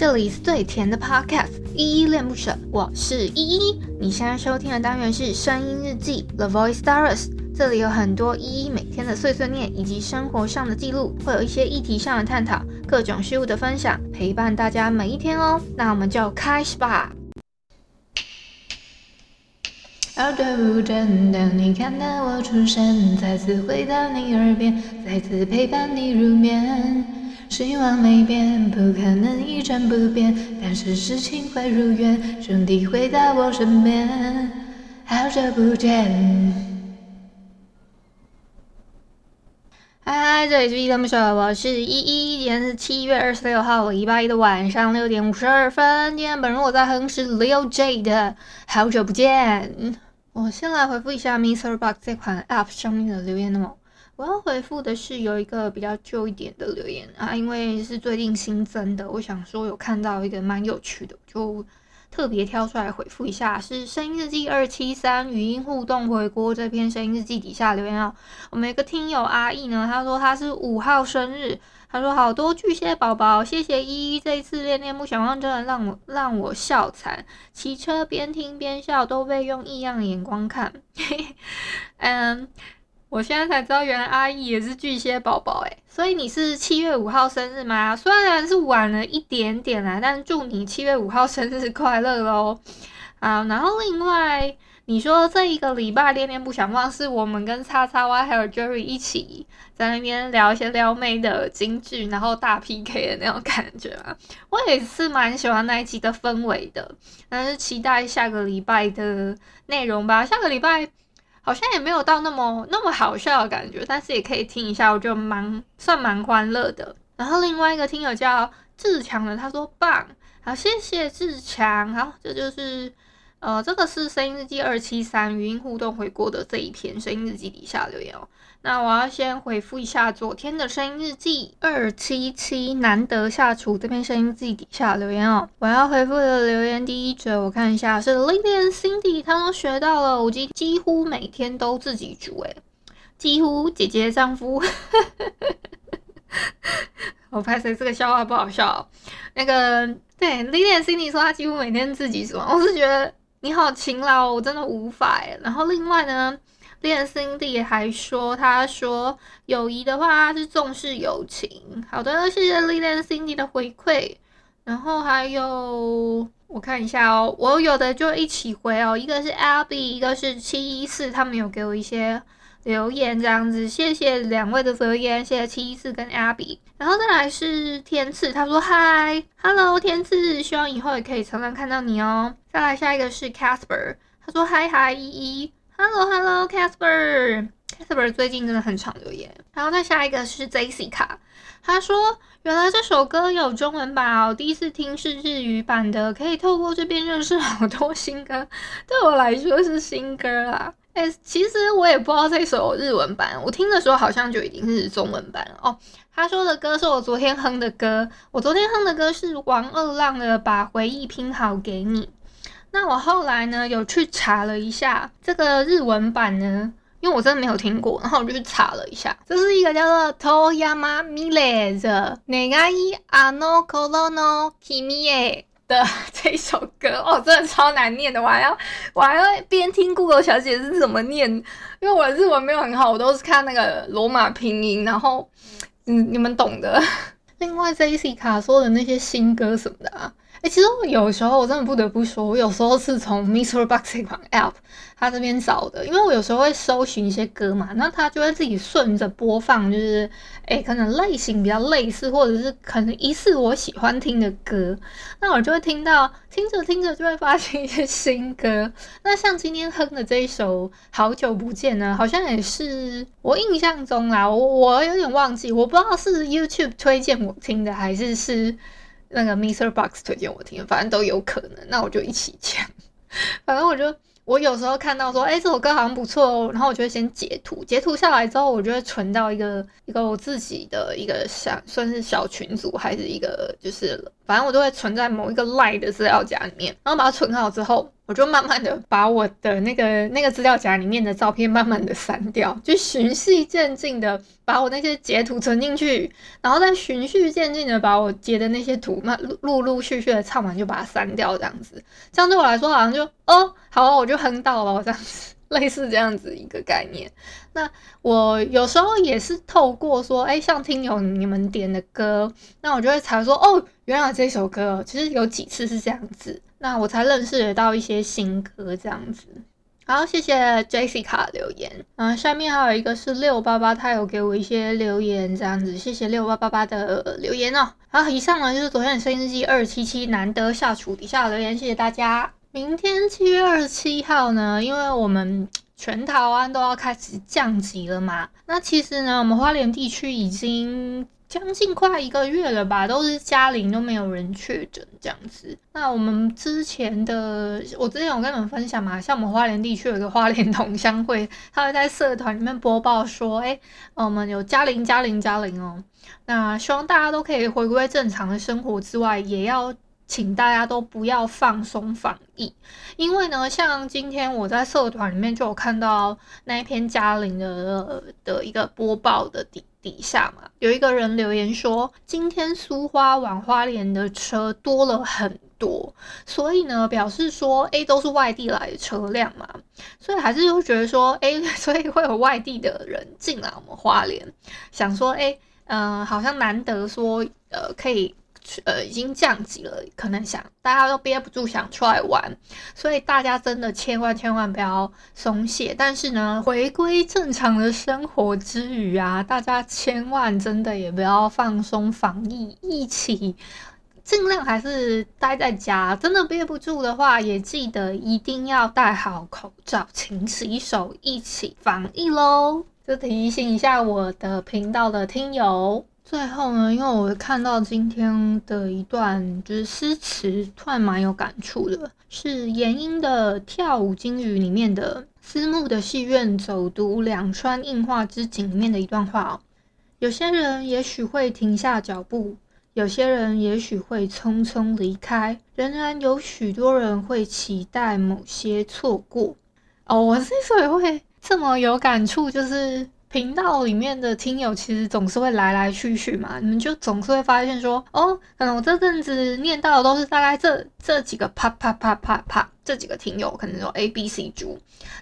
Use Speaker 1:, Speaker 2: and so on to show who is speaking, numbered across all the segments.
Speaker 1: 这里是最甜的 Podcast，依依恋不舍，我是依依。你现在收听的单元是声音日记 The Voice Diaries，这里有很多依依每天的碎碎念以及生活上的记录，会有一些议题上的探讨，各种事物的分享，陪伴大家每一天哦。那我们就开始吧。好久不见，当你看到我出现，再次回到你耳边，再次陪伴你入眠。希望没变，不可能一成不变，但是事情会如愿，兄弟会在我身边。好久不见，嗨嗨，这里是依依恋不舍，我是依依，今天是七月二十六号礼拜一的晚上六点五十二分。今天本人我在哼是 Lil J 的好久不见。我先来回复一下 Mr. Box 这款 App 上面的留言哦。我要回复的是有一个比较旧一点的留言啊，因为是最近新增的，我想说有看到一个蛮有趣的，就特别挑出来回复一下。是声音日记二七三语音互动回锅这篇声音日记底下留言啊，我们一个听友阿义呢，他说他是五号生日，他说好多巨蟹宝宝，谢谢依依这一次恋恋不想忘，真的让我让我笑惨，骑车边听边笑，都被用异样的眼光看，嗯。我现在才知道，原来阿姨也是巨蟹宝宝诶，所以你是七月五号生日吗？虽然是晚了一点点啦，但祝你七月五号生日快乐喽！啊，然后另外你说这一个礼拜恋恋不想忘，是我们跟叉叉 Y 还有 Jerry 一起在那边聊一些撩妹的金句，然后大 PK 的那种感觉啊，我也是蛮喜欢那一集的氛围的，但是期待下个礼拜的内容吧，下个礼拜。好像也没有到那么那么好笑的感觉，但是也可以听一下，我觉得蛮算蛮欢乐的。然后另外一个听友叫志强的，他说棒，好谢谢志强，好这就是呃这个是声音日记二七三语音互动回顾的这一篇声音日记底下留言哦。那我要先回复一下昨天的声音日记二七七难得下厨这篇声音日记底下留言哦。我要回复的留言第一则，我看一下是 Lilian Cindy，他都学到了，我几几乎每天都自己煮，诶，几乎姐姐丈夫，我拍谁这个笑话不好笑？那个对 Lilian Cindy 说他几乎每天自己煮，我是觉得你好勤劳，我真的无法诶。然后另外呢？练 Cindy 还说，他说友谊的话是重视友情。好的，谢谢历练 Cindy 的回馈。然后还有，我看一下哦，我有的就一起回哦。一个是 Abby，一个是七一四，他们有给我一些留言，这样子。谢谢两位的留言，谢谢七一四跟 Abby。然后再来是天赐，他说：“Hi，Hello，天赐，希望以后也可以常常看到你哦。”再来下一个是 Casper，他说：“Hi，Hi，依依。” Hello，Hello，Casper，Casper 最近真的很常留言。然后再下一个是 Jessica，他说原来这首歌有中文版哦，第一次听是日语版的，可以透过这边认识好多新歌，对我来说是新歌啦。哎，其实我也不知道这首日文版，我听的时候好像就已经是中文版了哦。他说的歌是我昨天哼的歌，我昨天哼的歌是王二浪的《把回忆拼好给你》。那我后来呢，有去查了一下这个日文版呢，因为我真的没有听过，然后我就去查了一下，这是一个叫做 Toyama Mile 的 Negai ano koro no kimi e 的 这首歌哦，真的超难念的，我还要我还要边听 Google 小姐是怎么念，因为我的日文没有很好，我都是看那个罗马拼音，然后嗯，你们懂的。另外，Jessica 说的那些新歌什么的啊。哎、其实我有时候我真的不得不说，我有时候是从 Mr. Box 这款 App 它这边找的，因为我有时候会搜寻一些歌嘛，那它就会自己顺着播放，就是哎、可能类型比较类似，或者是可能疑似我喜欢听的歌，那我就会听到，听着听着就会发现一些新歌。那像今天哼的这一首《好久不见》呢，好像也是我印象中啦，我我有点忘记，我不知道是 YouTube 推荐我听的，还是是。那个 MixerBox 推荐我听，反正都有可能，那我就一起讲。反正我就我有时候看到说，哎、这首歌好像不错哦，然后我就会先截图，截图下来之后，我就会存到一个一个我自己的一个小算是小群组，还是一个就是，反正我都会存在某一个 Line 的资料夹里面，然后把它存好之后。我就慢慢的把我的那个那个资料夹里面的照片慢慢的删掉，就循序渐进的把我那些截图存进去，然后再循序渐进的把我截的那些图慢陆陆续续的唱完就把它删掉，这样子，这样对我来说好像就哦，好，我就哼到了我这样子。类似这样子一个概念，那我有时候也是透过说，哎，像听友你们点的歌，那我就会查说，哦，原来这首歌其实有几次是这样子，那我才认识得到一些新歌这样子。好，谢谢 Jessica 留言，嗯，下面还有一个是六八八，他有给我一些留言这样子，谢谢六八八八的留言哦。好，以上呢就是昨天的声音日记二七七难得下厨底下留言，谢谢大家。明天七月二十七号呢，因为我们全台湾都要开始降级了嘛。那其实呢，我们花莲地区已经将近快一个月了吧，都是加零，都没有人确诊这样子。那我们之前的，我之前有跟你们分享嘛，像我们花莲地区有一个花莲同乡会，他会在社团里面播报说，哎、我们有加零、加零、加零哦。那希望大家都可以回归正常的生活之外，也要。请大家都不要放松防疫，因为呢，像今天我在社团里面就有看到那一篇嘉玲的的一个播报的底底下嘛，有一个人留言说，今天苏花往花莲的车多了很多，所以呢，表示说，诶，都是外地来的车辆嘛，所以还是会觉得说，诶，所以会有外地的人进来我们花莲，想说，诶，嗯、呃，好像难得说，呃，可以。呃，已经降级了，可能想大家都憋不住想出来玩，所以大家真的千万千万不要松懈。但是呢，回归正常的生活之余啊，大家千万真的也不要放松防疫，一起尽量还是待在家。真的憋不住的话，也记得一定要戴好口罩，勤洗手，一起防疫喽。就提醒一下我的频道的听友。最后呢，因为我看到今天的一段就是诗词，突然蛮有感触的，是阎英的《跳舞金鱼》里面的“思慕的戏院走读两川映画之景”里面的一段话哦。有些人也许会停下脚步，有些人也许会匆匆离开，仍然有许多人会期待某些错过。哦，我之所以会这么有感触，就是。频道里面的听友其实总是会来来去去嘛，你们就总是会发现说，哦，可能我这阵子念到的都是大概这这几个啪啪啪啪啪这几个听友，可能有 A B C 猪，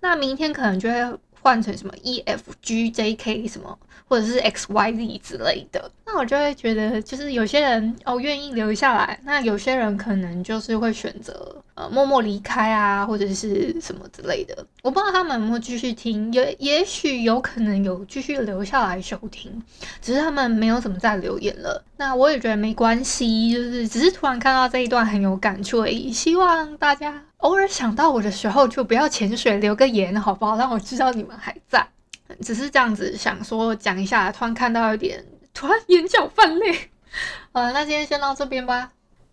Speaker 1: 那明天可能就会换成什么 E F G J K 什么。或者是 X Y Z 之类的，那我就会觉得，就是有些人哦愿意留下来，那有些人可能就是会选择呃默默离开啊，或者是什么之类的。我不知道他们有没有继续听，也也许有可能有继续留下来收听，只是他们没有怎么再留言了。那我也觉得没关系，就是只是突然看到这一段很有感触而已。希望大家偶尔想到我的时候，就不要潜水留个言，好不好？让我知道你们还在。只是这样子想说讲一下，突然看到有点，突然眼角泛泪。好，那今天先到这边吧。